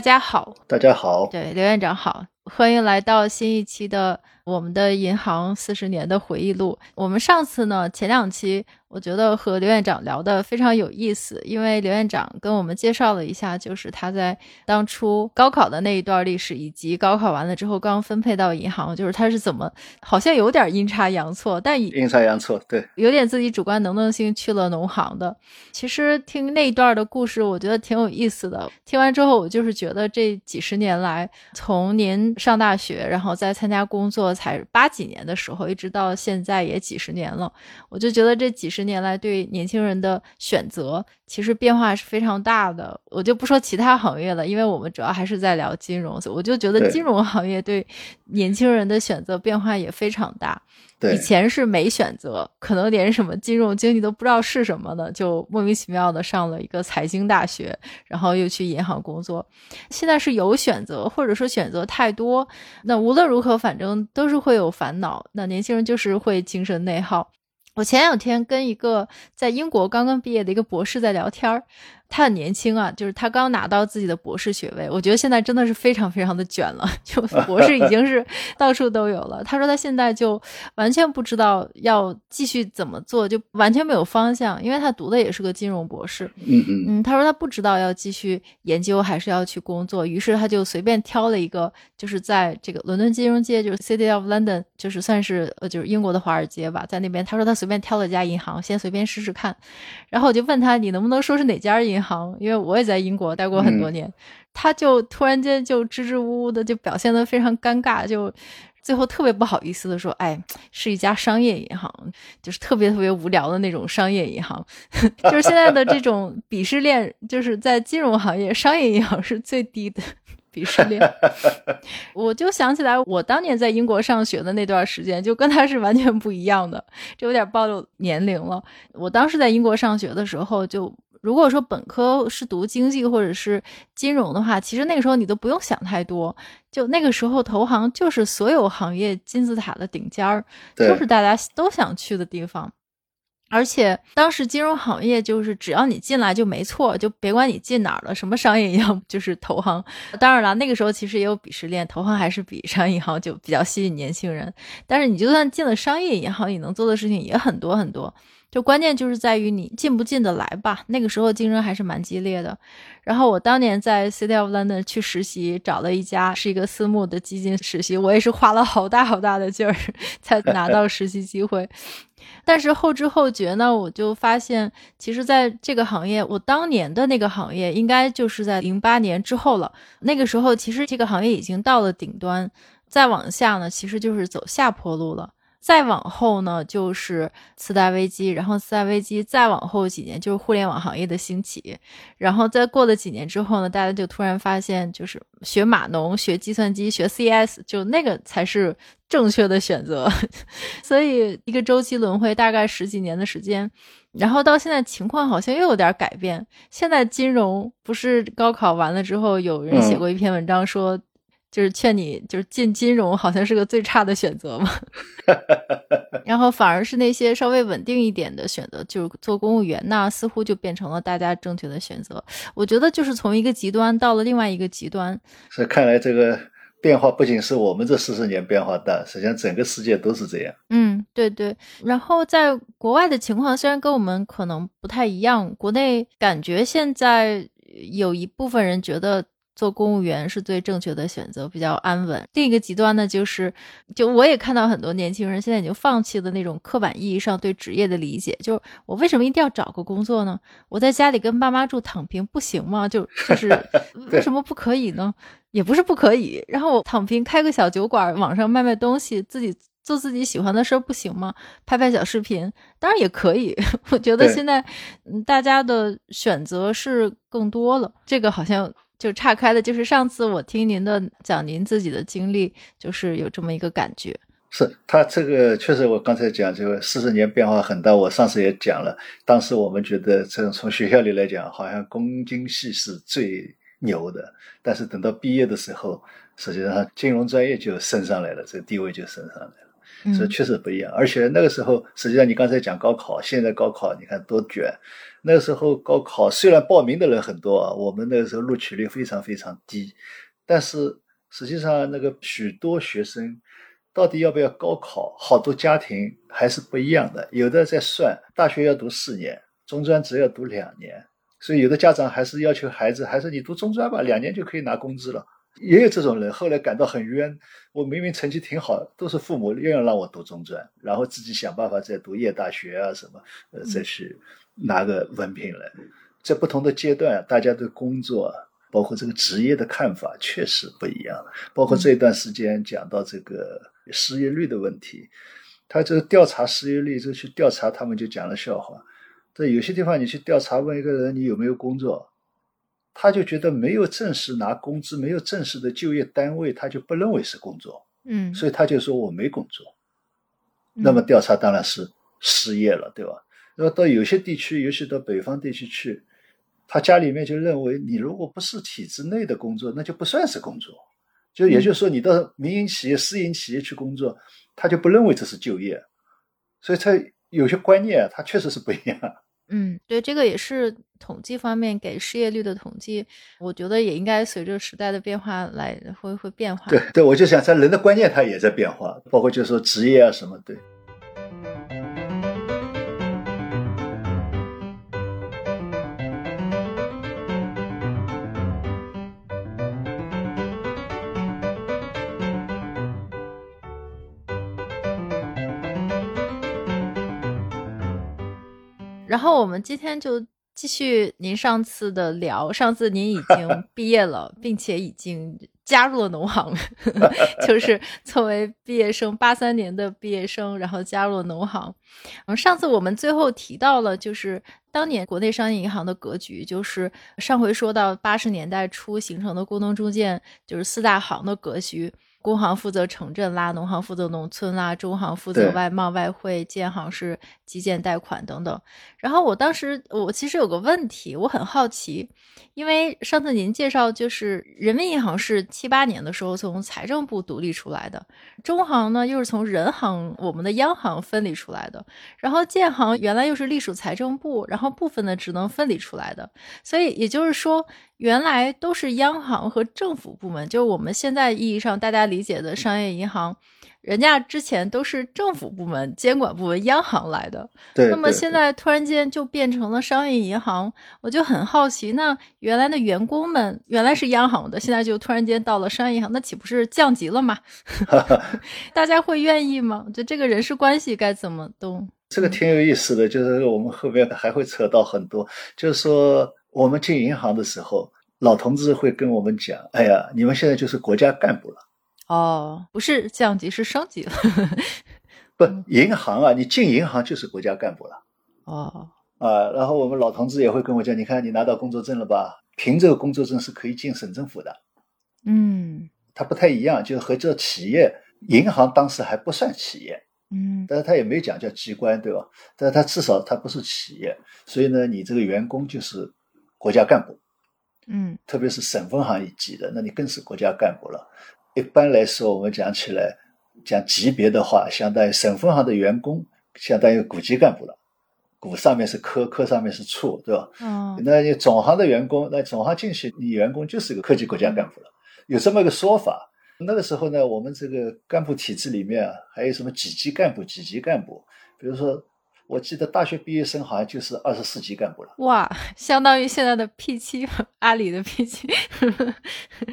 大家好，大家好，对刘院长好，欢迎来到新一期的我们的银行四十年的回忆录。我们上次呢，前两期。我觉得和刘院长聊的非常有意思，因为刘院长跟我们介绍了一下，就是他在当初高考的那一段历史，以及高考完了之后刚分配到银行，就是他是怎么，好像有点阴差阳错，但阴差阳错，对，有点自己主观能动性去了农行的。其实听那一段的故事，我觉得挺有意思的。听完之后，我就是觉得这几十年来，从您上大学，然后再参加工作，才八几年的时候，一直到现在也几十年了，我就觉得这几十。年来，对年轻人的选择其实变化是非常大的。我就不说其他行业了，因为我们主要还是在聊金融，所以我就觉得金融行业对年轻人的选择变化也非常大。以前是没选择，可能连什么金融经济都不知道是什么的，就莫名其妙的上了一个财经大学，然后又去银行工作。现在是有选择，或者说选择太多，那无论如何，反正都是会有烦恼。那年轻人就是会精神内耗。我前两天跟一个在英国刚刚毕业的一个博士在聊天儿。他很年轻啊，就是他刚拿到自己的博士学位。我觉得现在真的是非常非常的卷了，就 博士已经是到处都有了。他说他现在就完全不知道要继续怎么做，就完全没有方向，因为他读的也是个金融博士。嗯嗯嗯，他说他不知道要继续研究还是要去工作，于是他就随便挑了一个，就是在这个伦敦金融街，就是 City of London，就是算是呃就是英国的华尔街吧，在那边他说他随便挑了一家银行，先随便试试看。然后我就问他，你能不能说是哪家银？行，因为我也在英国待过很多年，他就突然间就支支吾吾的，就表现的非常尴尬，就最后特别不好意思的说：“哎，是一家商业银行，就是特别特别无聊的那种商业银行。”就是现在的这种鄙视链，就是在金融行业，商业银行是最低的 鄙视链。我就想起来，我当年在英国上学的那段时间，就跟他是完全不一样的，这有点暴露年龄了。我当时在英国上学的时候，就。如果说本科是读经济或者是金融的话，其实那个时候你都不用想太多，就那个时候投行就是所有行业金字塔的顶尖儿，就是大家都想去的地方。而且当时金融行业就是只要你进来就没错，就别管你进哪儿了，什么商业银行 就是投行。当然了，那个时候其实也有鄙视链，投行还是比商业银行就比较吸引年轻人。但是你就算进了商业银行，你能做的事情也很多很多。就关键就是在于你进不进得来吧。那个时候竞争还是蛮激烈的。然后我当年在 City of London 去实习，找了一家是一个私募的基金实习，我也是花了好大好大的劲儿才 拿到实习机会。但是后知后觉呢，我就发现，其实在这个行业，我当年的那个行业应该就是在零八年之后了。那个时候其实这个行业已经到了顶端，再往下呢，其实就是走下坡路了。再往后呢，就是次贷危机，然后次贷危机再往后几年就是互联网行业的兴起，然后再过了几年之后呢，大家就突然发现，就是学码农、学计算机、学 CS，就那个才是正确的选择。所以一个周期轮回大概十几年的时间，然后到现在情况好像又有点改变。现在金融不是高考完了之后，有人写过一篇文章说。就是劝你，就是进金融好像是个最差的选择嘛，然后反而是那些稍微稳定一点的选择，就是做公务员，那似乎就变成了大家正确的选择。我觉得就是从一个极端到了另外一个极端。是看来这个变化不仅是我们这四十年变化大，实际上整个世界都是这样。嗯，对对。然后在国外的情况虽然跟我们可能不太一样，国内感觉现在有一部分人觉得。做公务员是最正确的选择，比较安稳。另一个极端呢，就是，就我也看到很多年轻人现在已经放弃了那种刻板意义上对职业的理解。就我为什么一定要找个工作呢？我在家里跟爸妈住躺平不行吗？就就是 为什么不可以呢？也不是不可以。然后躺平开个小酒馆，网上卖卖东西，自己做自己喜欢的事儿不行吗？拍拍小视频当然也可以。我觉得现在大家的选择是更多了。这个好像。就岔开的，就是上次我听您的讲您自己的经历，就是有这么一个感觉。是他这个确实，我刚才讲这个四十年变化很大。我上次也讲了，当时我们觉得这种从学校里来讲，好像公经系是最牛的，但是等到毕业的时候，实际上金融专业就升上来了，这个地位就升上来了。所以确实不一样。而且那个时候，实际上你刚才讲高考，现在高考你看多卷。那个时候高考虽然报名的人很多啊，我们那个时候录取率非常非常低，但是实际上那个许多学生到底要不要高考，好多家庭还是不一样的。有的在算大学要读四年，中专只要读两年，所以有的家长还是要求孩子，还是你读中专吧，两年就可以拿工资了。也有这种人，后来感到很冤。我明明成绩挺好，都是父母硬要让我读中专，然后自己想办法再读夜大学啊什么，呃，再去拿个文凭来。在不同的阶段，大家对工作，包括这个职业的看法确实不一样。包括这一段时间讲到这个失业率的问题，他这个调查失业率，就去调查，他们就讲了笑话。在有些地方，你去调查问一个人你有没有工作。他就觉得没有正式拿工资，没有正式的就业单位，他就不认为是工作，嗯，所以他就说我没工作。那么调查当然是失业了，对吧？那么到有些地区，尤其到北方地区去，他家里面就认为你如果不是体制内的工作，那就不算是工作。就也就是说，你到民营企业、私营企业去工作，他就不认为这是就业。所以他有些观念，他确实是不一样。嗯，对，这个也是统计方面给失业率的统计，我觉得也应该随着时代的变化来会会变化。对对，我就想，在人的观念它也在变化，包括就是说职业啊什么，对。然后我们今天就继续您上次的聊。上次您已经 毕业了，并且已经加入了农行，就是作为毕业生，八三年的毕业生，然后加入了农行。嗯，上次我们最后提到了，就是当年国内商业银行的格局，就是上回说到八十年代初形成的工农中建，就是四大行的格局。工行负责城镇啦，农行负责农村啦，中行负责外贸外汇，建行是基建贷款等等。然后我当时我其实有个问题，我很好奇，因为上次您介绍就是人民银行是七八年的时候从财政部独立出来的，中行呢又是从人行我们的央行分离出来的，然后建行原来又是隶属财政部，然后部分的职能分离出来的，所以也就是说。原来都是央行和政府部门，就是我们现在意义上大家理解的商业银行，人家之前都是政府部门、监管部门、央行来的。对。那么现在突然间就变成了商业银行，我就很好奇，那原来的员工们原来是央行的，现在就突然间到了商业银行，那岂不是降级了吗？大家会愿意吗？就这个人事关系该怎么动？这个挺有意思的，就是我们后面还会扯到很多，就是说。我们进银行的时候，老同志会跟我们讲：“哎呀，你们现在就是国家干部了。”哦，不是降级，是升级了。不，银行啊，你进银行就是国家干部了。哦，啊，然后我们老同志也会跟我讲：“你看，你拿到工作证了吧？凭这个工作证是可以进省政府的。”嗯，它不太一样，就是和这企业，银行当时还不算企业。嗯，但是他也没讲叫机关，对吧？但是他至少他不是企业，所以呢，你这个员工就是。国家干部，嗯，特别是省分行一级的，那你更是国家干部了。一般来说，我们讲起来讲级别的话，相当于省分行的员工，相当于股级干部了。股上面是科，科上面是处，对吧？嗯，那你总行的员工，那总行进去，你员工就是一个科级国家干部了。有这么一个说法。那个时候呢，我们这个干部体制里面啊，还有什么几级干部、几级干部，比如说。我记得大学毕业生好像就是二十四级干部了。哇，相当于现在的 P 七，阿里的 P 七。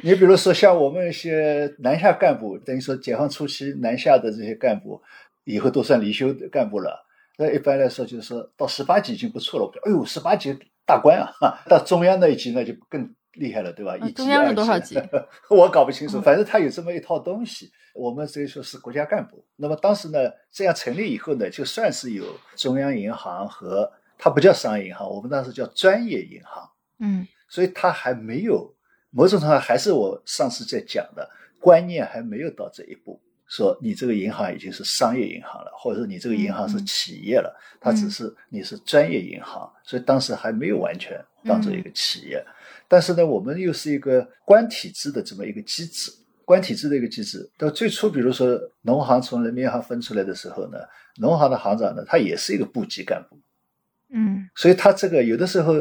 你比如说像我们一些南下干部，等于说解放初期南下的这些干部，以后都算离休的干部了。那一般来说就是说到十八级已经不错了。哎呦，十八级大官啊！到中央那一级那就更厉害了，对吧？一中央有多少级？我搞不清楚，反正他有这么一套东西。我们所以说是国家干部。那么当时呢，这样成立以后呢，就算是有中央银行和它不叫商业银行，我们当时叫专业银行。嗯，所以它还没有某种程度上还是我上次在讲的观念还没有到这一步，说你这个银行已经是商业银行了，或者说你这个银行是企业了，它只是你是专业银行，所以当时还没有完全当做一个企业。但是呢，我们又是一个官体制的这么一个机制。官体制的一个机制。到最初，比如说农行从人民银行分出来的时候呢，农行的行长呢，他也是一个部级干部。嗯所以他这个有的时候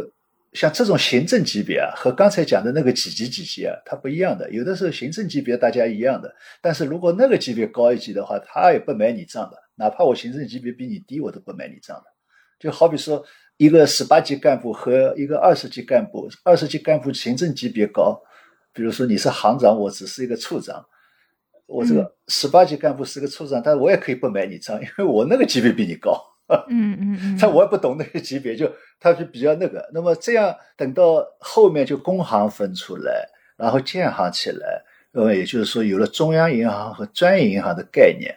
像这种行政级别啊，和刚才讲的那个几级几级啊，它不一样的。有的时候行政级别大家一样的，但是如果那个级别高一级的话，他也不买你账的。哪怕我行政级别比你低，我都不买你账的。就好比说，一个十八级干部和一个二十级干部，二十级干部行政级别高，比如说你是行长，我只是一个处长，我这个十八级干部是个处长，但是我也可以不买你账，因为我那个级别比你高。嗯嗯嗯，但我也不懂那个级别，就他就比较那个。那么这样等到后面就工行分出来，然后建行起来，那么也就是说有了中央银行和专业银行的概念，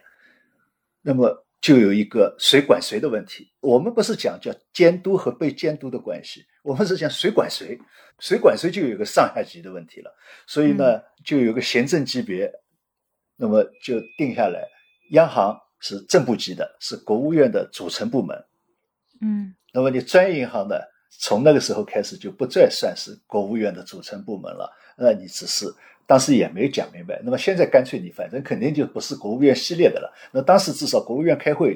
那么就有一个谁管谁的问题。我们不是讲叫监督和被监督的关系，我们是讲谁管谁，谁管谁就有一个上下级的问题了。所以呢，就有个行政级别，那么就定下来，央行。是正部级的，是国务院的组成部门。嗯，那么你专业银行呢？从那个时候开始就不再算是国务院的组成部门了。那你只是当时也没讲明白。那么现在干脆你反正肯定就不是国务院系列的了。那当时至少国务院开会，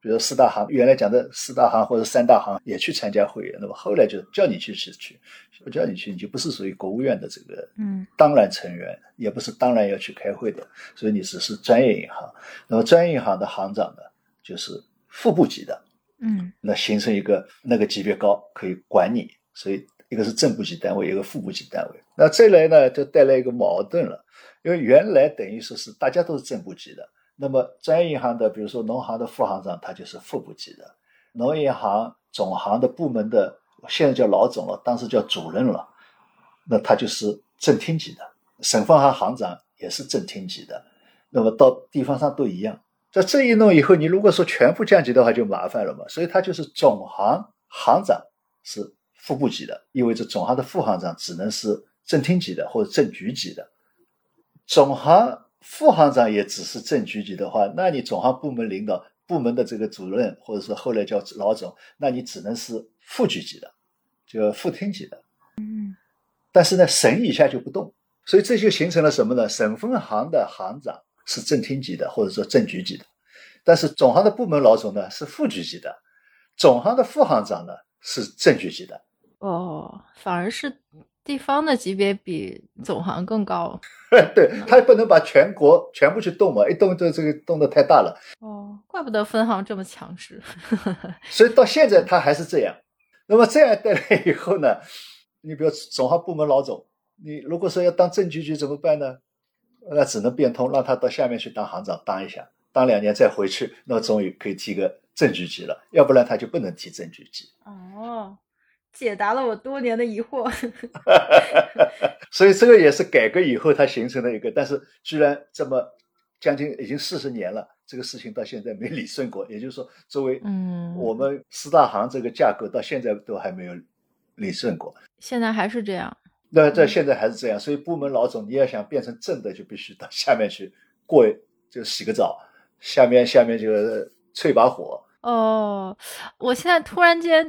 比如四大行原来讲的四大行或者三大行也去参加会议。那么后来就叫你去去去，不叫你去，你就不是属于国务院的这个嗯当然成员，也不是当然要去开会的。所以你只是专业银行。那么专业银行的行长呢，就是副部级的。嗯那形成一个那个级别高可以管你，所以一个是正部级单位，一个副部级单位。那这来呢，就带来一个矛盾了，因为原来等于说是大家都是正部级的，那么专业银行的，比如说农行的副行长，他就是副部级的；农业银行总行的部门的，现在叫老总了，当时叫主任了，那他就是正厅级的；省分行行长也是正厅级的，那么到地方上都一样。在这一弄以后，你如果说全部降级的话，就麻烦了嘛。所以他就是总行行长是副部级的，意味着总行的副行长只能是正厅级的或者正局级的。总行副行长也只是正局级的话，那你总行部门领导、部门的这个主任，或者说后来叫老总，那你只能是副局级的，就副厅级的。嗯但是呢，省以下就不动，所以这就形成了什么呢？省分行的行长是正厅级的，或者说正局级的，但是总行的部门老总呢是副局级的，总行的副行长呢是正局级的。哦，反而是地方的级别比总行更高。对他也不能把全国全部去动嘛，一动就这个动的太大了，哦，怪不得分行这么强势。所以到现在他还是这样。那么这样带来以后呢，你比如总行部门老总，你如果说要当正局级怎么办呢？那只能变通，让他到下面去当行长当一下，当两年再回去，那么终于可以提个正局级了，要不然他就不能提正局级。哦，解答了我多年的疑惑。所以这个也是改革以后它形成的一个，但是居然这么将近已经四十年了，这个事情到现在没理顺过。也就是说，作为嗯，我们四大行这个架构到现在都还没有理顺过。现在还是这样。那在现在还是这样，所以部门老总你要想变成正的，就必须到下面去过，就洗个澡，下面下面就淬把火。哦，我现在突然间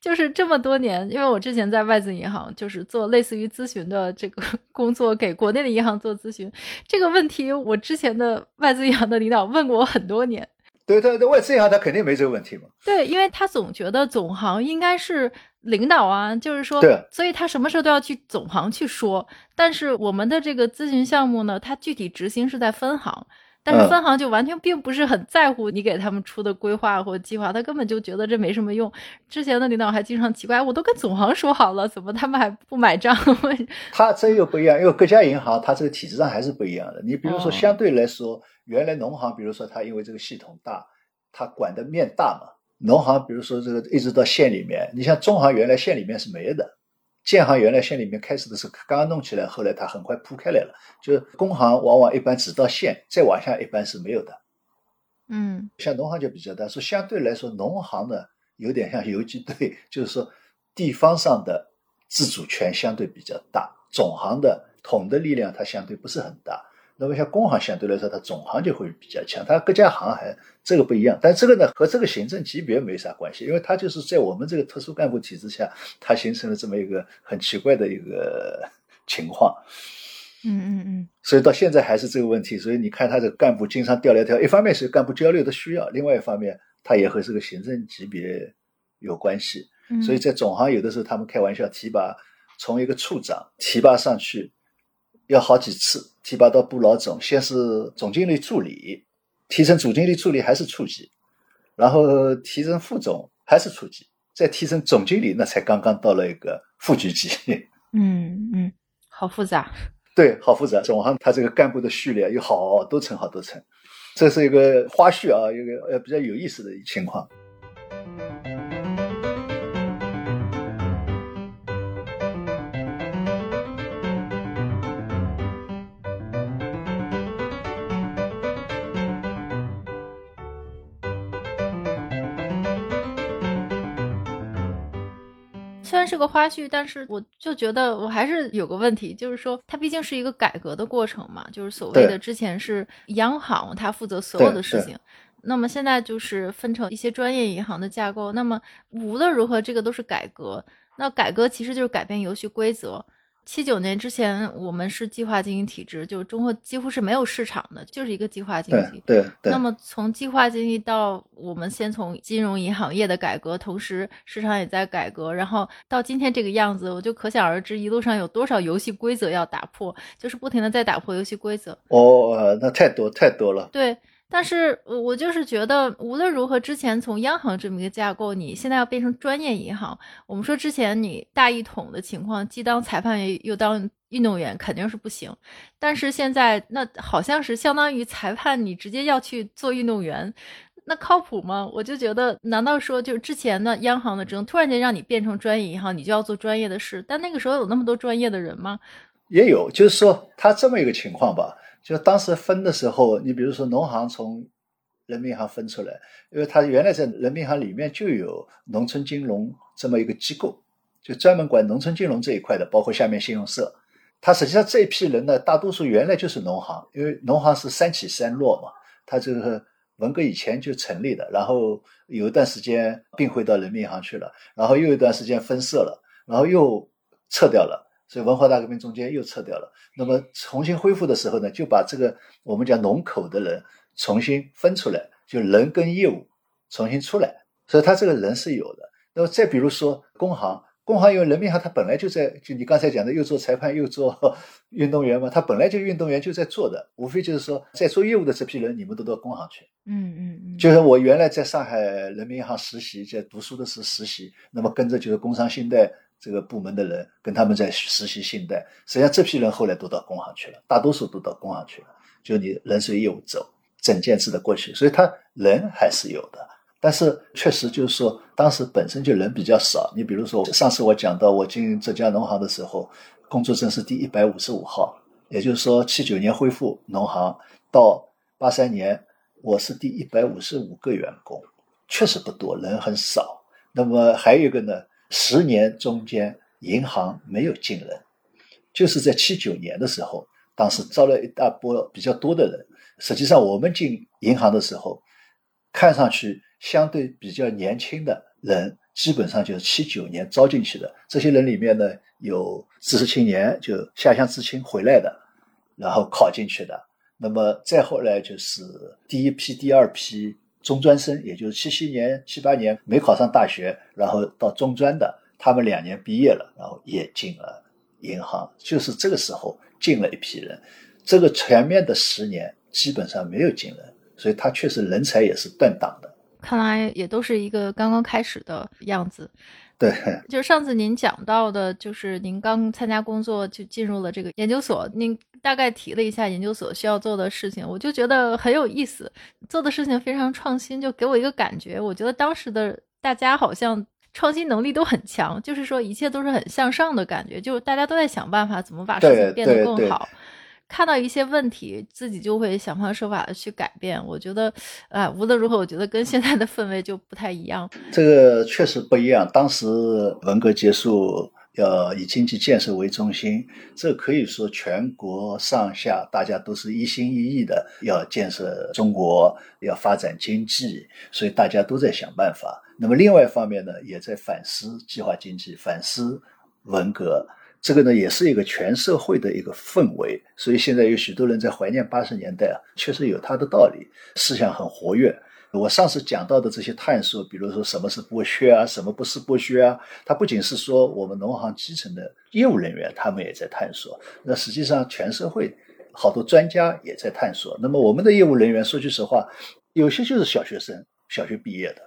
就是这么多年，因为我之前在外资银行，就是做类似于咨询的这个 工作，给国内的银行做咨询。这个问题，我之前的外资银行的领导问过我很多年。对对对，外资银行他肯定没这个问题嘛。对，因为他总觉得总行应该是领导啊，就是说对，所以他什么事都要去总行去说。但是我们的这个咨询项目呢，它具体执行是在分行，但是嗯分行就完全并不是很在乎你给他们出的规划或计划，他根本就觉得这没什么用。之前的领导还经常奇怪，我都跟总行说好了，怎么他们还不买账？他这又不一样，因为各家银行它这个体制上还是不一样的。你比如说，哦相对来说，原来农行，比如说它因为这个系统大，它管的面大嘛。农行比如说这个一直到县里面，你像中行原来县里面是没的，建行原来县里面开始的时候刚刚弄起来，后来它很快铺开来了。就是工行往往一般只到县，再往下一般是没有的。嗯像农行就比较大，说相对来说，农行呢有点像游击队，就是说地方上的自主权相对比较大，总行的统的力量它相对不是很大。那么像工行相对来说，它总行就会比较强，它各家行还这个不一样。但这个呢和这个行政级别没啥关系，因为它就是在我们这个特殊干部体制下，它形成了这么一个很奇怪的一个情况。嗯嗯嗯，所以到现在还是这个问题。所以你看他这个干部经常调来调，一方面是干部交流的需要，另外一方面他也和这个行政级别有关系。嗯所以在总行有的时候他们开玩笑提拔，从一个处长提拔上去要好几次，提拔到部老总，先是总经理助理，提升总经理助理还是处级，然后提升副总还是处级，再提升总经理，那才刚刚到了一个副局级。嗯嗯，好复杂。对，好复杂。总行他这个干部的序列有好多层好多层，这是一个花絮啊，一个呃比较有意思的情况。是个花絮，但是我就觉得我还是有个问题，就是说它毕竟是一个改革的过程嘛，就是所谓的之前是央行它负责所有的事情，那么现在就是分成一些专业银行的架构，那么无论如何这个都是改革，那改革其实就是改变游戏规则。七九年之前，我们是计划经济体制，就是中国几乎是没有市场的，就是一个计划经济。对对那，么从计划经济到我们先从金融银行业的改革，同时市场也在改革，然后到今天这个样子，我就可想而知一路上有多少游戏规则要打破，就是不停的在打破游戏规则。哦，呃那太多太多了。对，但是我就是觉得，无论如何，之前从央行这么一个架构，你现在要变成专业银行，我们说之前你大一统的情况，既当裁判又又当运动员，肯定是不行。但是现在那好像是相当于裁判，你直接要去做运动员。那靠谱吗？我就觉得，难道说就之前的央行的这种突然间让你变成专业银行，你就要做专业的事？但那个时候有那么多专业的人吗？也有，就是说他这么一个情况吧，就当时分的时候，你比如说农行从人民银行分出来，因为他原来在人民银行里面就有农村金融这么一个机构，就专门管农村金融这一块的，包括下面信用社。他实际上这一批人呢，大多数原来就是农行，因为农行是三起三落嘛，他这个文革以前就成立的，然后有一段时间并回到人民银行去了，然后又一段时间分社了，然后又撤掉了。所以文化大革命中间又撤掉了。那么重新恢复的时候呢，就把这个我们讲农口的人重新分出来，就人跟业务重新出来。所以他这个人是有的。那么再比如说工行，工行因为人民银行它本来就在，就你刚才讲的，又做裁判又做 运动员嘛，他本来就运动员就在做的，无非就是说在做业务的这批人，你们都到工行去。嗯嗯嗯，就是我原来在上海人民银行实习，在读书的时候实习，那么跟着就是工商信贷这个部门的人，跟他们在实习信贷。实际上这批人后来都到工行去了，大多数都到工行去了。就你人随业务走，整件事的过去，所以他人还是有的。但是确实就是说，当时本身就人比较少。你比如说，上次我讲到我进浙江农行的时候，工作证是第一百五十五号，也就是说七九年恢复农行到八三年，我是第一百五十五个员工，确实不多，人很少。那么还有一个呢，十年中间银行没有进人，就是在七九年的时候，当时招了一大波比较多的人。实际上我们进银行的时候，看上去相对比较年轻的人，基本上就是七九年招进去的。这些人里面呢，有知识青年，就下乡知青回来的，然后考进去的。那么再后来就是第一批、第二批中专生，也就是七七年、七八年没考上大学，然后到中专的，他们两年毕业了，然后也进了银行。就是这个时候进了一批人，这个前面的十年基本上没有进人，所以他确实人才也是断档的。看来也都是一个刚刚开始的样子。对，就是上次您讲到的，就是您刚参加工作就进入了这个研究所，您大概提了一下研究所需要做的事情，我就觉得很有意思，做的事情非常创新，就给我一个感觉，我觉得当时的大家好像创新能力都很强，就是说一切都是很向上的感觉，就是大家都在想办法怎么把事情变得更好。看到一些问题，自己就会想方设法的去改变。我觉得，啊，无论如何，我觉得跟现在的氛围就不太一样。这个确实不一样。当时文革结束，要以经济建设为中心，这可以说全国上下大家都是一心一意的要建设中国，要发展经济，所以大家都在想办法。那么另外一方面呢，也在反思计划经济，反思文革。这个呢也是一个全社会的一个氛围。所以现在有许多人在怀念八十年代啊，确实有他的道理，思想很活跃。我上次讲到的这些探索，比如说什么是剥削啊，什么不是剥削啊，它不仅是说我们农行基层的业务人员，他们也在探索。那实际上全社会好多专家也在探索。那么我们的业务人员说句实话，有些就是小学生，小学毕业的，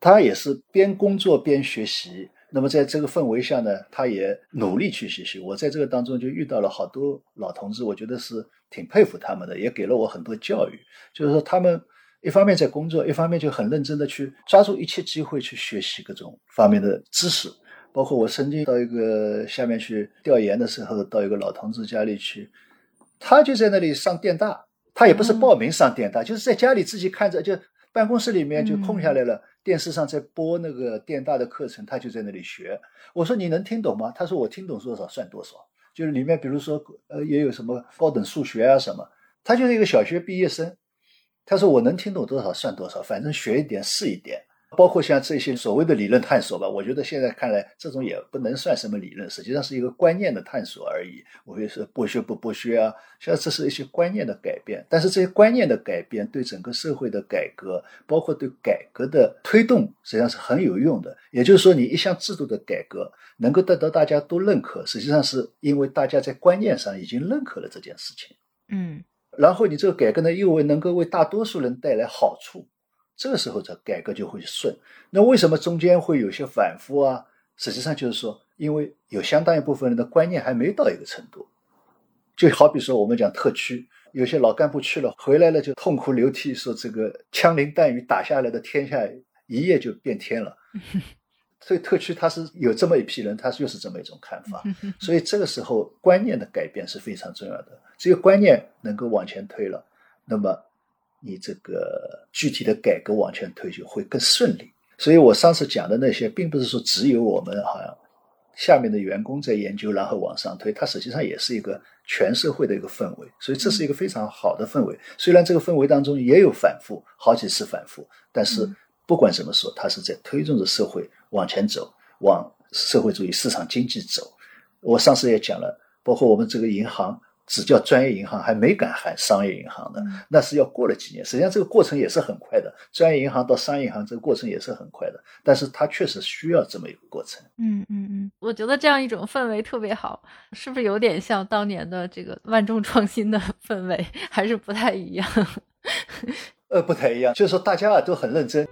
他也是边工作边学习。那么在这个氛围下呢，他也努力去学习。我在这个当中就遇到了好多老同志，我觉得是挺佩服他们的，也给了我很多教育。就是说他们。一方面在工作，一方面就很认真的去抓住一切机会去学习各种方面的知识。包括我曾经到一个下面去调研的时候，到一个老同志家里去，他就在那里上电大，他也不是报名上电大，就是在家里自己看着，就办公室里面就空下来了，电视上在播那个电大的课程，他就在那里学。我说你能听懂吗？他说我听懂多少算多少，就是里面比如说呃也有什么高等数学啊什么，他就是一个小学毕业生。他说：“我能听懂多少算多少，反正学一点是一点。包括像这些所谓的理论探索吧，我觉得现在看来，这种也不能算什么理论，实际上是一个观念的探索而已。我会说剥削不剥削啊，像这是一些观念的改变。但是这些观念的改变对整个社会的改革，包括对改革的推动，实际上是很有用的。也就是说，你一项制度的改革能够得到大家都认可，实际上是因为大家在观念上已经认可了这件事情。嗯。”然后你这个改革呢，又为能够为大多数人带来好处，这个时候这改革就会顺。那为什么中间会有些反复啊？实际上就是说，因为有相当一部分人的观念还没到一个程度。就好比说我们讲特区，有些老干部去了，回来了就痛哭流涕，说这个枪林弹雨打下来的天下一夜就变天了。所以特区它是有这么一批人，他就是这么一种看法。所以这个时候观念的改变是非常重要的。只有观念能够往前推了，那么你这个具体的改革往前推就会更顺利。所以我上次讲的那些，并不是说只有我们好像下面的员工在研究，然后往上推，它实际上也是一个全社会的一个氛围。所以这是一个非常好的氛围。虽然这个氛围当中也有反复，好几次反复，但是不管怎么说，它是在推动着社会往前走，往社会主义市场经济走。我上次也讲了，包括我们这个银行。只叫专业银行，还没敢喊商业银行呢。那是要过了几年。实际上这个过程也是很快的，专业银行到商业银行这个过程也是很快的。但是它确实需要这么一个过程。嗯嗯嗯，我觉得这样一种氛围特别好，是不是有点像当年的这个万众创新的氛围？还是不太一样？呃，不太一样，就是说大家啊都很认真。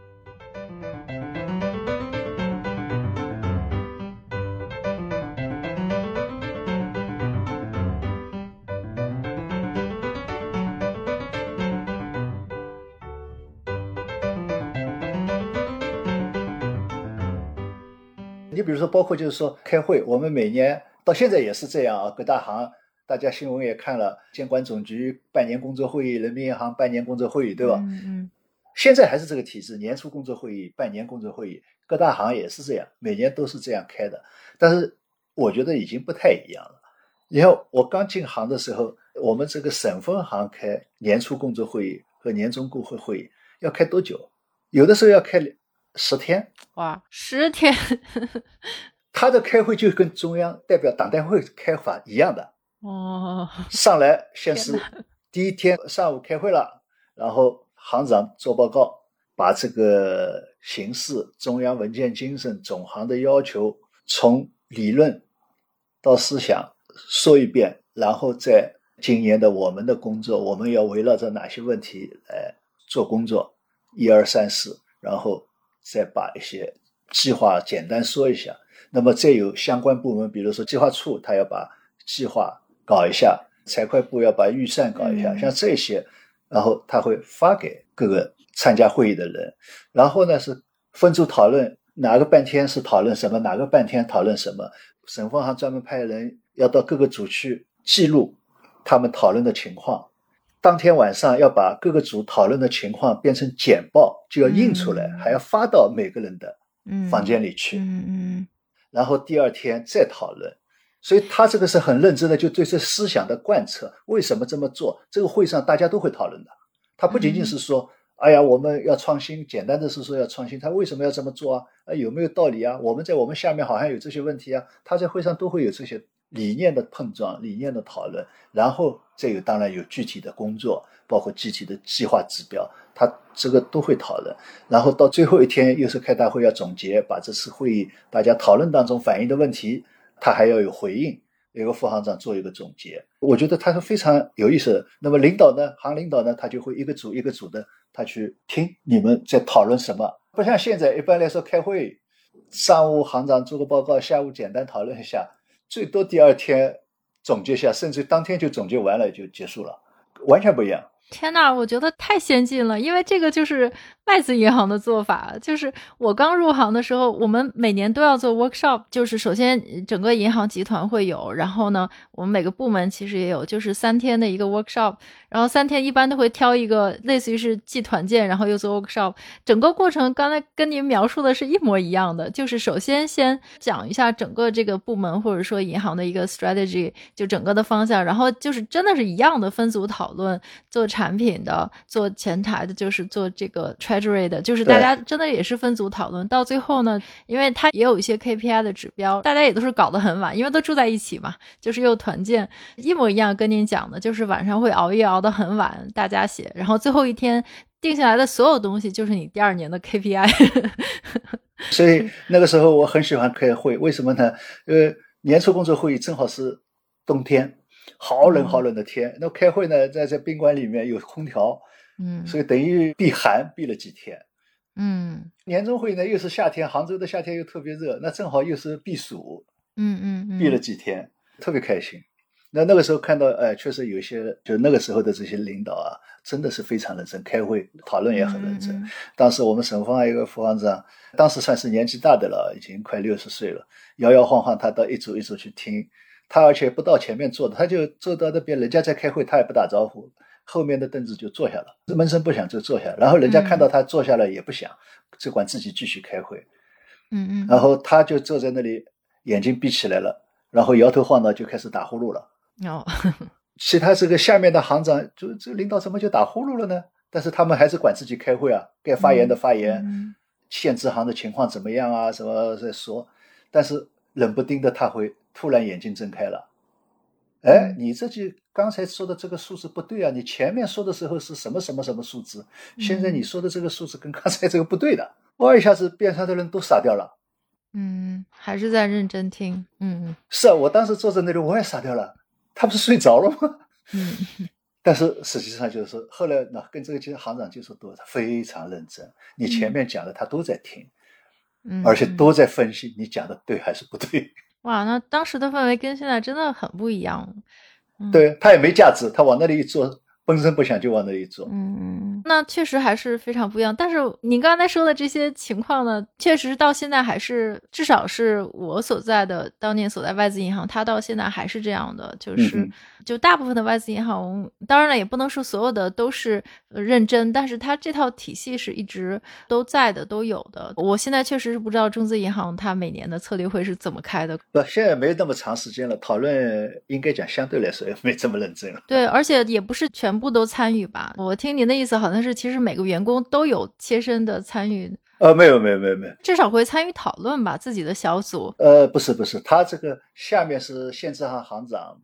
说，包括就是说开会，我们每年到现在也是这样啊。各大行，大家新闻也看了，监管总局半年工作会议，人民银行半年工作会议，对吧？嗯嗯。现在还是这个体制，年初工作会议，半年工作会议，各大行也是这样，每年都是这样开的。但是我觉得已经不太一样了。你看我刚进行的时候，我们这个省分行开年初工作会议和年终工会会议要开多久？有的时候要开。十天哇，十天，他的开会就跟中央代表党代会开法一样的哦。上来先是第一天上午开会了，然后行长做报告，把这个形势、中央文件精神、总行的要求从理论到思想说一遍，然后在今年的我们的工作，我们要围绕着哪些问题来做工作，一二三四，然后。再把一些计划简单说一下，那么再有相关部门，比如说计划处，他要把计划搞一下；财会部要把预算搞一下，像这些，然后他会发给各个参加会议的人，然后呢是分组讨论，哪个半天是讨论什么，哪个半天讨论什么。省分行专门派人要到各个组去记录他们讨论的情况。当天晚上要把各个组讨论的情况变成简报，就要印出来，还要发到每个人的房间里去。嗯嗯。然后第二天再讨论，所以他这个是很认真的，就对这思想的贯彻。为什么这么做？这个会上大家都会讨论的。他不仅仅是说，哎呀，我们要创新，简单的是说要创新。他为什么要这么做啊？啊，有没有道理啊？我们在我们下面好像有这些问题啊。他在会上都会有这些理念的碰撞、理念的讨论，然后这个当然有具体的工作，包括具体的计划指标，他这个都会讨论。然后到最后一天又是开大会要总结，把这次会议大家讨论当中反映的问题，他还要有回应，有个副行长做一个总结。我觉得他是非常有意思的。那么领导呢，行领导呢，他就会一个组一个组的，他去听你们在讨论什么。不像现在一般来说开会，上午行长做个报告，下午简单讨论一下。最多第二天总结一下，甚至当天就总结完了就结束了，完全不一样。天呐，我觉得太先进了，因为这个就是外资银行的做法。就是我刚入行的时候，我们每年都要做 workshop，就是首先整个银行集团会有，然后呢，我们每个部门其实也有，就是三天的一个 workshop。然后三天一般都会挑一个类似于是既团建，然后又做 workshop，整个过程刚才跟您描述的是一模一样的，就是首先先讲一下整个这个部门或者说银行的一个 strategy，就整个的方向，然后就是真的是一样的分组讨论做产。产品的做前台的，就是做这个 treasury 的，就是大家真的也是分组讨论。到最后呢，因为他也有一些 KPI 的指标，大家也都是搞得很晚，因为都住在一起嘛，就是又团建，一模一样。跟您讲的，就是晚上会熬夜熬得很晚，大家写，然后最后一天定下来的所有东西就是你第二年的 KPI。所以那个时候我很喜欢开会，为什么呢？因为，年初工作会议正好是冬天。好冷好冷的天，那开会呢，在在宾馆里面有空调，嗯，所以等于避寒避了几天，嗯，年终会呢又是夏天，杭州的夏天又特别热，那正好又是避暑，嗯嗯，避了几天，特别开心。那那个时候看到，哎，确实有一些，就那个时候的这些领导啊，真的是非常认真，开会讨论也很认真。当时我们省方一个副行长，当时算是年纪大的了，已经快六十岁了，摇摇晃晃，他到一组一组去听。他而且不到前面坐的，他就坐到那边，人家在开会，他也不打招呼，后面的凳子就坐下了，闷声不响就坐下。然后人家看到他坐下了也不响，只管自己继续开会。嗯嗯。然后他就坐在那里，眼睛闭起来了，然后摇头晃脑就开始打呼噜了。哦。其他这个下面的行长，就这领导怎么就打呼噜了呢？但是他们还是管自己开会啊，该发言的发言，县支行的情况怎么样啊？什么在说？但是冷不丁的他会。突然眼睛睁开了，哎，你这句刚才说的这个数字不对啊！你前面说的时候是什么什么什么数字，现在你说的这个数字跟刚才这个不对的，哇！一下子边上的人都傻掉了。嗯，还是在认真听。嗯，是啊，我当时坐在那里我也傻掉了。他不是睡着了吗？嗯，但是实际上就是后来呢，跟这个行长接触多，他非常认真。你前面讲的他都在听，嗯，而且都在分析你讲的对还是不对。哇，那当时的氛围跟现在真的很不一样。对他也没架子，他往那里一坐，嘣声不响就往那里一坐。嗯，那确实还是非常不一样。但是您刚才说的这些情况呢，确实到现在还是，至少是我所在的当年所在外资银行，它到现在还是这样的，就是。就大部分的外资银行，当然了，也不能说所有的都是认真，但是它这套体系是一直都在的，都有的。我现在确实是不知道中资银行它每年的策略会是怎么开的。不，现在没那么长时间了，讨论应该讲相对来说也没这么认真了。对，而且也不是全部都参与吧？我听您的意思好像是，其实每个员工都有切身的参与。呃，没有，没有，没有，没有，至少会参与讨论吧？自己的小组。呃，不是，不是，他这个下面是县支行行长。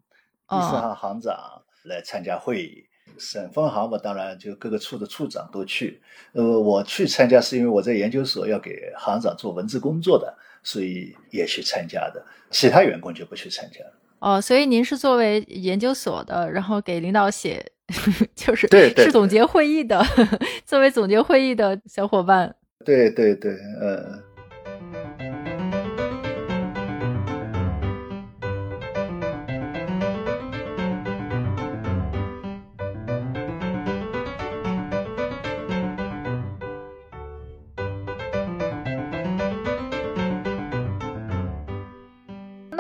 第四行行长来参加会议，省分行嘛，当然就各个处的处长都去。呃，我去参加是因为我在研究所要给行长做文字工作的，所以也去参加的。其他员工就不去参加了。哦，所以您是作为研究所的，然后给领导写，就是对是总结会议的，作为总结会议的小伙伴。对对对，呃。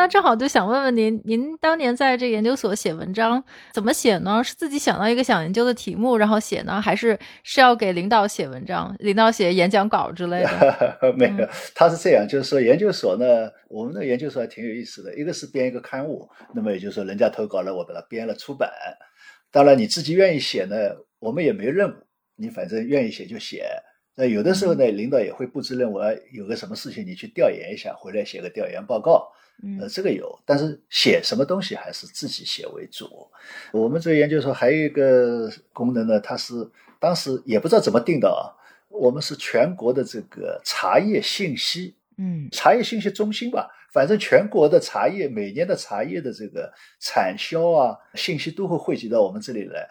那正好就想问问您，您当年在这研究所写文章怎么写呢？是自己想到一个想研究的题目然后写呢，还是是要给领导写文章、领导写演讲稿之类的？没有，他是这样，就是说研究所呢，我们的研究所还挺有意思的。一个是编一个刊物，那么也就是说人家投稿了，我把它编了出版。当然你自己愿意写呢，我们也没任务，你反正愿意写就写，那有的时候呢，领导也会布置任务，啊，有个什么事情你去调研一下，回来写个调研报告。呃，嗯这个有，但是写什么东西还是自己写为主。我们这个研究所还有一个功能呢，它是当时也不知道怎么定的啊，我们是全国的这个茶叶信息嗯茶叶信息中心吧，反正全国的茶叶每年的茶叶的这个产销啊信息都会汇集到我们这里来，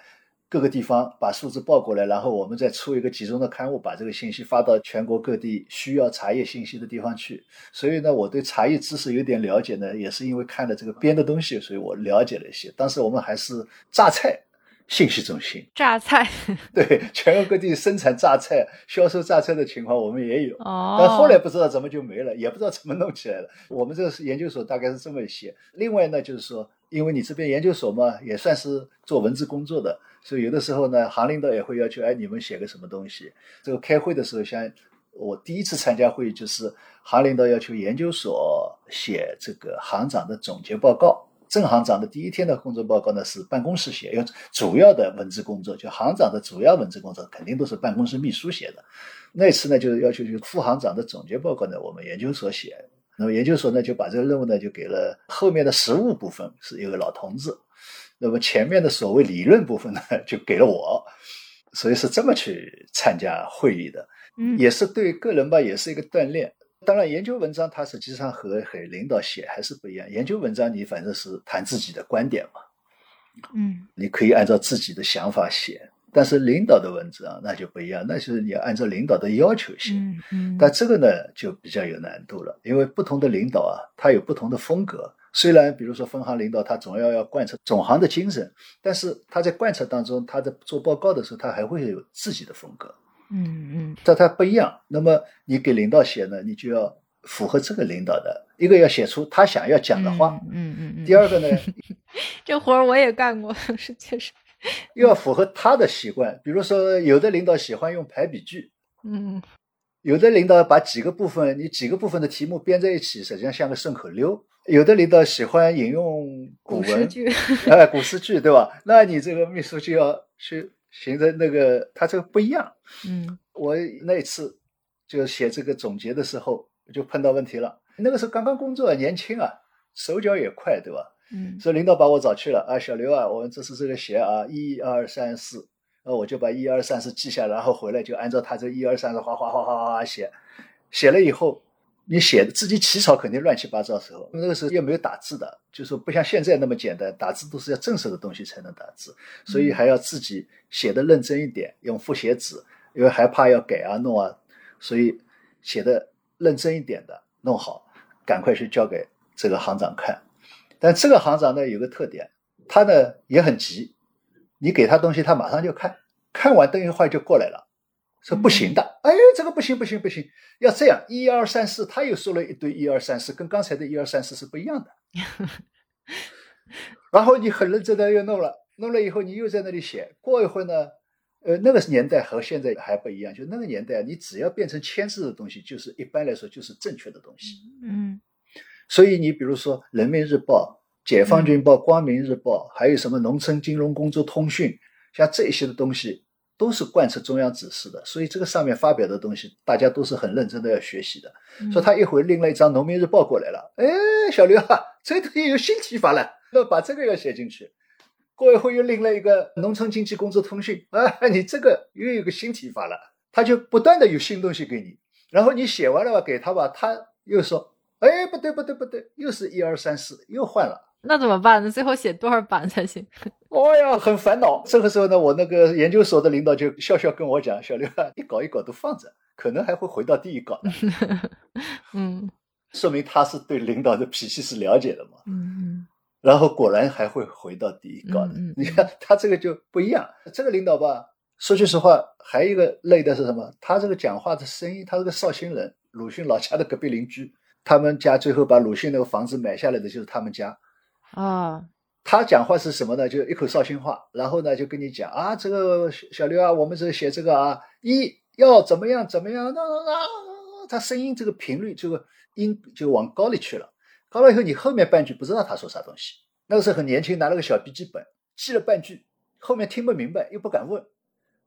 各个地方把数字报过来，然后我们再出一个集中的刊物，把这个信息发到全国各地需要茶叶信息的地方去。所以呢，我对茶叶知识有点了解呢，也是因为看了这个编的东西，所以我了解了一些。当时我们还是榨菜信息中心，榨菜 对全国各地生产榨菜、销售榨菜的情况我们也有。哦，但后来不知道怎么就没了，也不知道怎么弄起来了。我们这个是研究所大概是这么写。另外呢，就是说，因为你这边研究所嘛，也算是做文字工作的，所以有的时候呢，行领导也会要求，哎，你们写个什么东西。这个开会的时候，像我第一次参加会议，就是行领导要求研究所写这个行长的总结报告。正行长的第一天的工作报告呢是办公室写，因为主要的文字工作，就行长的主要文字工作肯定都是办公室秘书写的。那次呢，就是要求就是副行长的总结报告呢，我们研究所写。那么研究所呢，就把这个任务呢，就给了后面的实务部分是一个老同志，那么前面的所谓理论部分呢，就给了我。所以是这么去参加会议的，嗯也是对个人吧，也是一个锻炼。当然，研究文章它实际上和和领导写还是不一样。研究文章你反正是谈自己的观点嘛，嗯你可以按照自己的想法写。但是领导的文章那就不一样，那就是你要按照领导的要求写。嗯嗯，但这个呢就比较有难度了，因为不同的领导啊，他有不同的风格。虽然比如说分行领导他总要要贯彻总行的精神，但是他在贯彻当中，他在做报告的时候，他还会有自己的风格，嗯嗯但它不一样。那么你给领导写呢，你就要符合这个领导的一个要写出他想要讲的话，嗯嗯嗯，第二个呢 这活儿我也干过，是确实，又要符合他的习惯。比如说有的领导喜欢用排比句，嗯有的领导把几个部分，你几个部分的题目编在一起，实际上像个顺口溜。有的领导喜欢引用古文，古诗句，哎，古诗句，对吧？那你这个秘书就要去形成那个，他这个不一样。嗯我那一次就写这个总结的时候，就碰到问题了。那个时候刚刚工作，年轻啊，手脚也快，对吧？嗯所以领导把我找去了啊，小刘啊，我们这次这个写啊，一二三四，那我就把一二三四记下，然后回来就按照他这一二三四哗哗哗哗哗哗写，写了以后，你写的自己起草肯定乱七八糟的时候，那个时候又没有打字的，就是不像现在那么简单，打字都是要正式的东西才能打字，所以还要自己写的认真一点，用复写纸，因为害怕要改啊弄啊，所以写的认真一点的弄好，赶快去交给这个行长看。但这个行长呢有个特点，他呢也很急，你给他东西，他马上就看，看完等一会儿就过来了，说不行的，哎，这个不行不行不行，要这样一二三四，他又说了一堆一二三四，跟刚才的一二三四是不一样的。然后你很认真的又弄了，弄了以后你又在那里写，过一会儿呢，呃，那个年代和现在还不一样，就那个年代，你只要变成签字的东西，就是一般来说就是正确的东西。嗯所以你比如说《人民日报》《解放军报》《光明日报》，还有什么《农村金融工作通讯》，像这些的东西都是贯彻中央指示的。所以这个上面发表的东西，大家都是很认真的要学习的。嗯，说他一会儿拎了一张《农民日报》过来了，哎，小刘啊，这东西有新提法了，要把这个要写进去。过一会儿又拎了一个《农村经济工作通讯》，啊，你这个又有个新提法了，他就不断的有新东西给你，然后你写完了吧，给他吧，他又说，哎，不对不对不对，又是一二三四，又换了。那怎么办呢？最后写多少版才行？哎呀，很烦恼。这个时候呢，我那个研究所的领导就笑笑跟我讲：“小刘啊，一稿一稿都放着，可能还会回到第一稿的。嗯”说明他是对领导的脾气是了解的嘛。嗯然后果然还会回到第一稿的。你看他这个就不一样。这个领导吧，说句实话，还有一个累的是什么？他这个讲话的声音，他是个绍兴人，鲁迅老家的隔壁邻居。他们家最后把鲁迅那个房子买下来的就是他们家。啊他讲话是什么呢？就一口绍兴话，然后呢就跟你讲啊，这个小刘啊，我们这写这个啊，一要怎么样怎么样，那那那，他声音这个频率这个音就往高里去了，高了以后你后面半句不知道他说啥东西。那个时候很年轻，拿了个小笔记本记了半句，后面听不明白又不敢问，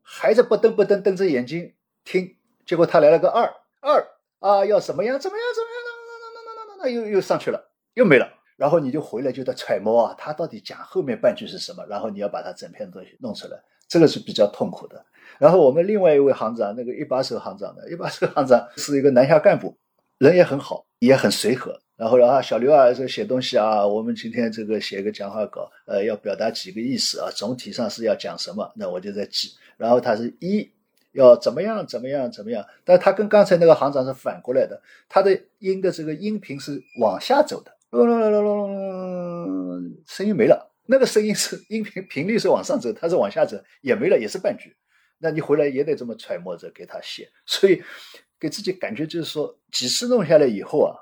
还在不瞪不瞪瞪着眼睛听，结果他来了个二二啊，要怎么样怎么样怎么样，那那那那那那那又又上去了，又没了。然后你就回来就在揣摩啊，他到底讲后面半句是什么？然后你要把他整篇东西弄出来，这个是比较痛苦的。然后我们另外一位行长，那个一把手行长的，一把手行长是一个南下干部，人也很好，也很随和。然后啊，小刘啊，这写东西啊，我们今天这个写个讲话稿，呃，要表达几个意思啊，总体上是要讲什么，那我就在记。然后他是一要怎么样怎么样怎么样，但他跟刚才那个行长是反过来的，他的音的这个音频是往下走的。咯咯咯咯咯，声音没了。那个声音是音频频率是往上走，它是往下走，也没了，也是半句。那你回来也得这么揣摩着给他写，所以给自己感觉就是说，几次弄下来以后啊，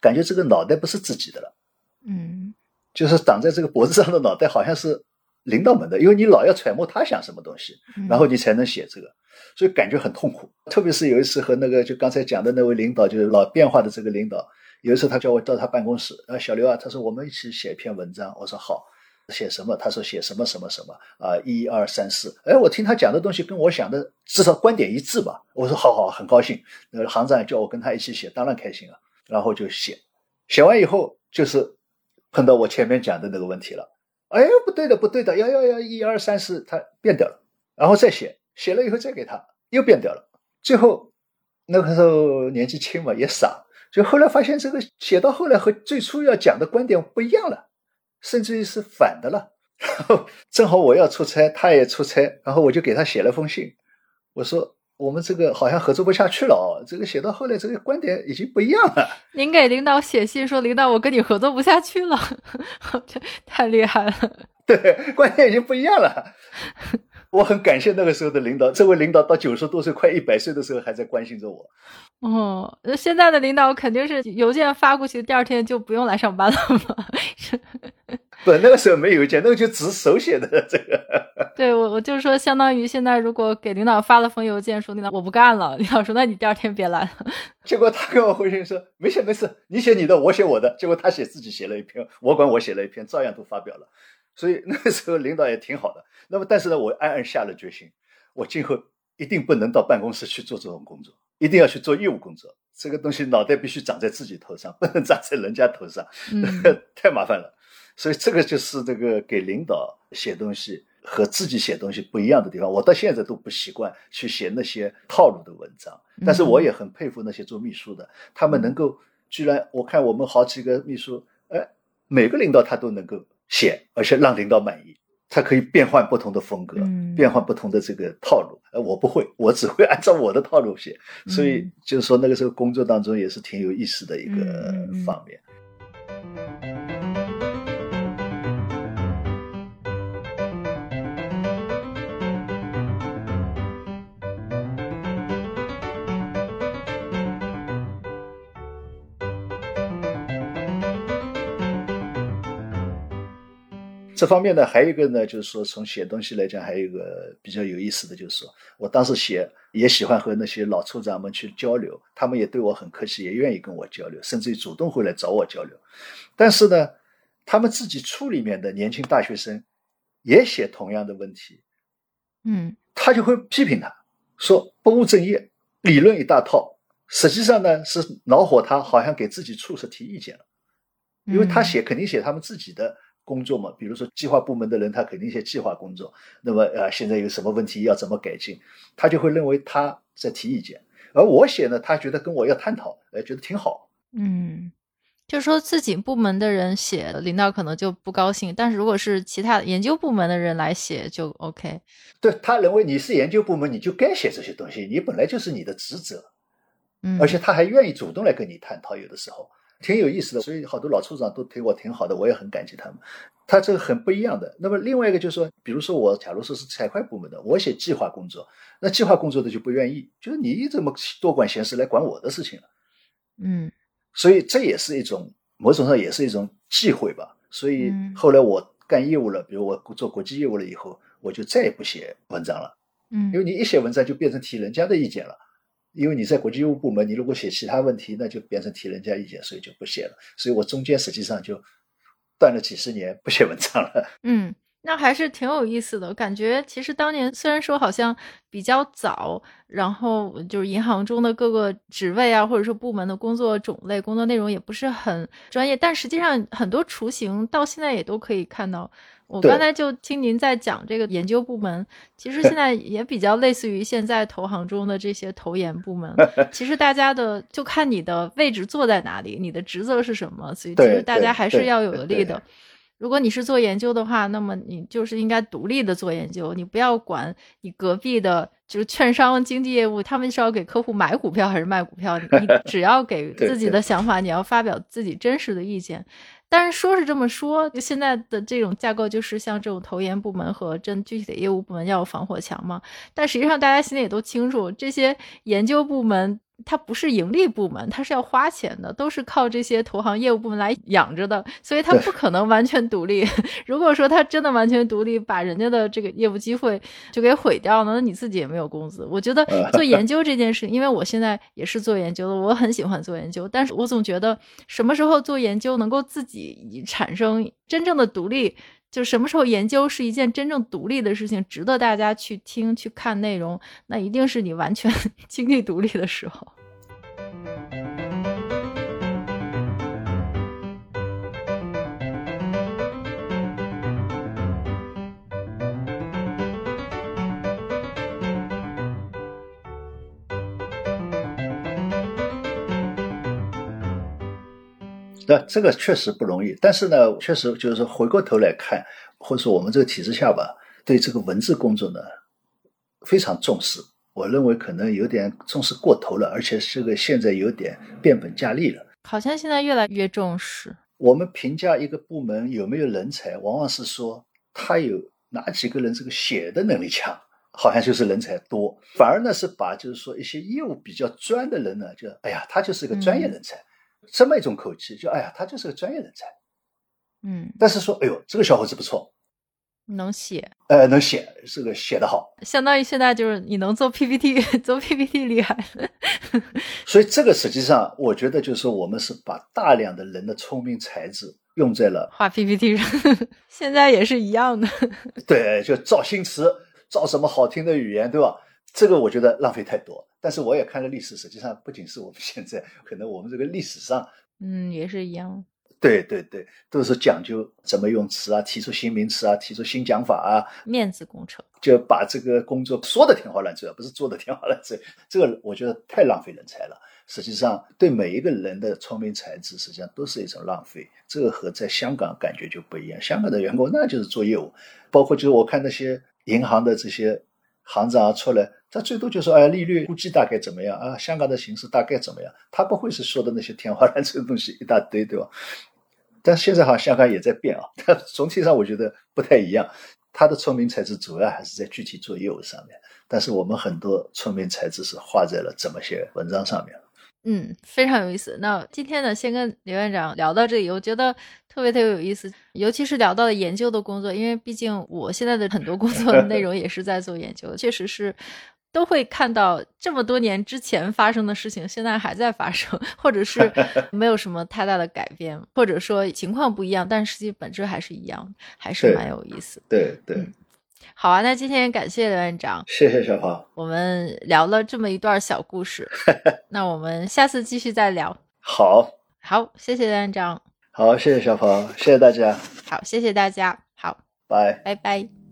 感觉这个脑袋不是自己的了。嗯，就是挡在这个脖子上的脑袋好像是领导们的，因为你老要揣摩他想什么东西，然后你才能写这个，所以感觉很痛苦。特别是有一次和那个就刚才讲的那位领导，就是老变化的这个领导。有一次，他叫我到他办公室，啊，小刘啊，他说我们一起写一篇文章。我说好，写什么？他说写什么什么什么啊，一二三四。哎，我听他讲的东西跟我想的至少观点一致吧。我说好好，很高兴。那个行长叫我跟他一起写，当然开心了。然后就写，写完以后就是碰到我前面讲的那个问题了。哎，不对的，不对的，要要要一二三四，他变掉了。然后再写，写了以后再给他，又变掉了。最后那个时候年纪轻嘛，也傻。就后来发现，这个写到后来和最初要讲的观点不一样了，甚至于是反的了。然后正好我要出差，他也出差，然后我就给他写了封信，我说我们这个好像合作不下去了哦，这个写到后来这个观点已经不一样了。您给领导写信说，领导我跟你合作不下去了，这太厉害了。对，观点已经不一样了。我很感谢那个时候的领导，这位领导到九十多岁、快一百岁的时候还在关心着我。哦，那现在的领导肯定是邮件发过去，第二天就不用来上班了吗？不，那个时候没邮件，那个就只手写的这个。对，我我就是说，相当于现在如果给领导发了封邮件，说领导我不干了，领导说那你第二天别来了。结果他给我回信说没事没事，你写你的，我写我的。结果他写自己写了一篇，我管我写了一篇，照样都发表了。所以那个时候领导也挺好的。那么，但是呢，我暗暗下了决心，我今后一定不能到办公室去做这种工作，一定要去做业务工作。这个东西脑袋必须长在自己头上，不能长在人家头上，太麻烦了。所以这个就是这个给领导写东西和自己写东西不一样的地方。我到现在都不习惯去写那些套路的文章，但是我也很佩服那些做秘书的，他们能够居然，我看我们好几个秘书，哎，每个领导他都能够。写，而且让领导满意，他可以变换不同的风格，变换不同的这个套路。呃，我不会，我只会按照我的套路写。所以就是说，那个时候工作当中也是挺有意思的一个方面。这方面呢，还有一个呢，就是说从写东西来讲，还有一个比较有意思的就是说，我当时写也喜欢和那些老处长们去交流，他们也对我很客气，也愿意跟我交流，甚至于主动会来找我交流。但是呢，他们自己处里面的年轻大学生也写同样的问题，嗯，他就会批评他，说不务正业，理论一大套，实际上呢是恼火他，好像给自己处是提意见了，因为他写肯定写他们自己的。工作嘛，比如说计划部门的人，他肯定写计划工作。那么呃，现在有什么问题要怎么改进，他就会认为他在提意见。而我写呢，他觉得跟我要探讨，哎，觉得挺好。嗯，就是说自己部门的人写，领导可能就不高兴；但是如果是其他研究部门的人来写，就 OK。对他认为你是研究部门，你就该写这些东西，你本来就是你的职责。嗯，而且他还愿意主动来跟你探讨，有的时候。挺有意思的，所以好多老处长都对我挺好的，我也很感激他们。他这个很不一样的。那么另外一个就是说，比如说我假如说是财会部门的，我写计划工作，那计划工作的就不愿意，就是你怎么多管闲事来管我的事情了？嗯，所以这也是一种某种上也是一种忌讳吧。所以后来我干业务了，比如我做国际业务了以后，我就再也不写文章了。嗯，因为你一写文章就变成提人家的意见了。因为你在国际业务部门，你如果写其他问题，那就变成提人家意见，所以就不写了。所以我中间实际上就断了几十年不写文章了。嗯，那还是挺有意思的，感觉其实当年虽然说好像比较早，然后就是银行中的各个职位啊，或者说部门的工作种类、工作内容也不是很专业，但实际上很多雏形到现在也都可以看到。我刚才就听您在讲这个研究部门，其实现在也比较类似于现在投行中的这些投研部门。其实大家的就看你的位置坐在哪里，你的职责是什么，所以其实大家还是要有力的。如果你是做研究的话，那么你就是应该独立的做研究，你不要管你隔壁的，就是券商经纪业务，他们是要给客户买股票还是卖股票，你 只要给自己的想法，你要发表自己真实的意见。但是说是这么说，现在的这种架构就是像这种投研部门和真具体的业务部门要有防火墙嘛，但实际上大家心里也都清楚，这些研究部门。它不是盈利部门，它是要花钱的，都是靠这些投行业务部门来养着的，所以它不可能完全独立。如果说它真的完全独立，把人家的这个业务机会就给毁掉了，那你自己也没有工资。我觉得做研 究这件事，因为我现在也是做研究的，我很喜欢做研究，但是我总觉得什么时候做研究能够自己产生真正的独立。就什么时候研究是一件真正独立的事情，值得大家去听、去看内容，那一定是你完全 经济独立的时候。那这个确实不容易，但是呢，确实就是说回过头来看，或者说我们这个体制下吧，对这个文字工作呢非常重视。我认为可能有点重视过头了，而且这个现在有点变本加厉了。好像现在越来越重视。我们评价一个部门有没有人才，往往是说他有哪几个人这个写的能力强，好像就是人才多。反而呢是把就是说一些业务比较专的人呢，就哎呀，他就是一个专业人才。这么一种口气，就哎呀，他就是个专业人才，嗯，但是说，哎呦，这个小伙子不错，能写，呃，能写，这个写得好，相当于现在就是你能做 PPT，做 PPT 厉害，所以这个实际上，我觉得就是说，我们是把大量的人的聪明才智用在了画 PPT 上，现在也是一样的，对，就造新词，造什么好听的语言，对吧？这个我觉得浪费太多，但是我也看了历史，实际上不仅是我们现在，可能我们这个历史上，嗯，也是一样。对对对，都是讲究怎么用词啊，提出新名词啊，提出新讲法啊，面子工程，就把这个工作说的天花乱坠，不是做的天花乱坠。这个我觉得太浪费人才了。实际上，对每一个人的聪明才智，实际上都是一种浪费。这个和在香港感觉就不一样。香港的员工那就是做业务，包括就是我看那些银行的这些行长出来。他最多就说：“哎，利率估计大概怎么样啊？香港的形势大概怎么样？”他不会是说的那些天花乱坠的东西一大堆，对吧？但现在好像香港也在变啊，但总体上我觉得不太一样。他的聪明才智主要还是在具体做业务上面，但是我们很多聪明才智是花在了怎么写文章上面。嗯，非常有意思。那今天呢，先跟刘院长聊到这里，我觉得特别特别有意思，尤其是聊到了研究的工作，因为毕竟我现在的很多工作的内容也是在做研究，确实是。都会看到这么多年之前发生的事情，现在还在发生，或者是 没有什么太大的改变，或者说情况不一样，但实际本质还是一样，还是蛮有意思。对对，好啊，那今天感谢刘院长，谢谢小鹏，我们聊了这么一段小故事，那我们下次继续再聊。好，好，谢谢刘院长，好，谢谢小鹏，谢谢大家，好，谢谢大家，好，拜拜拜。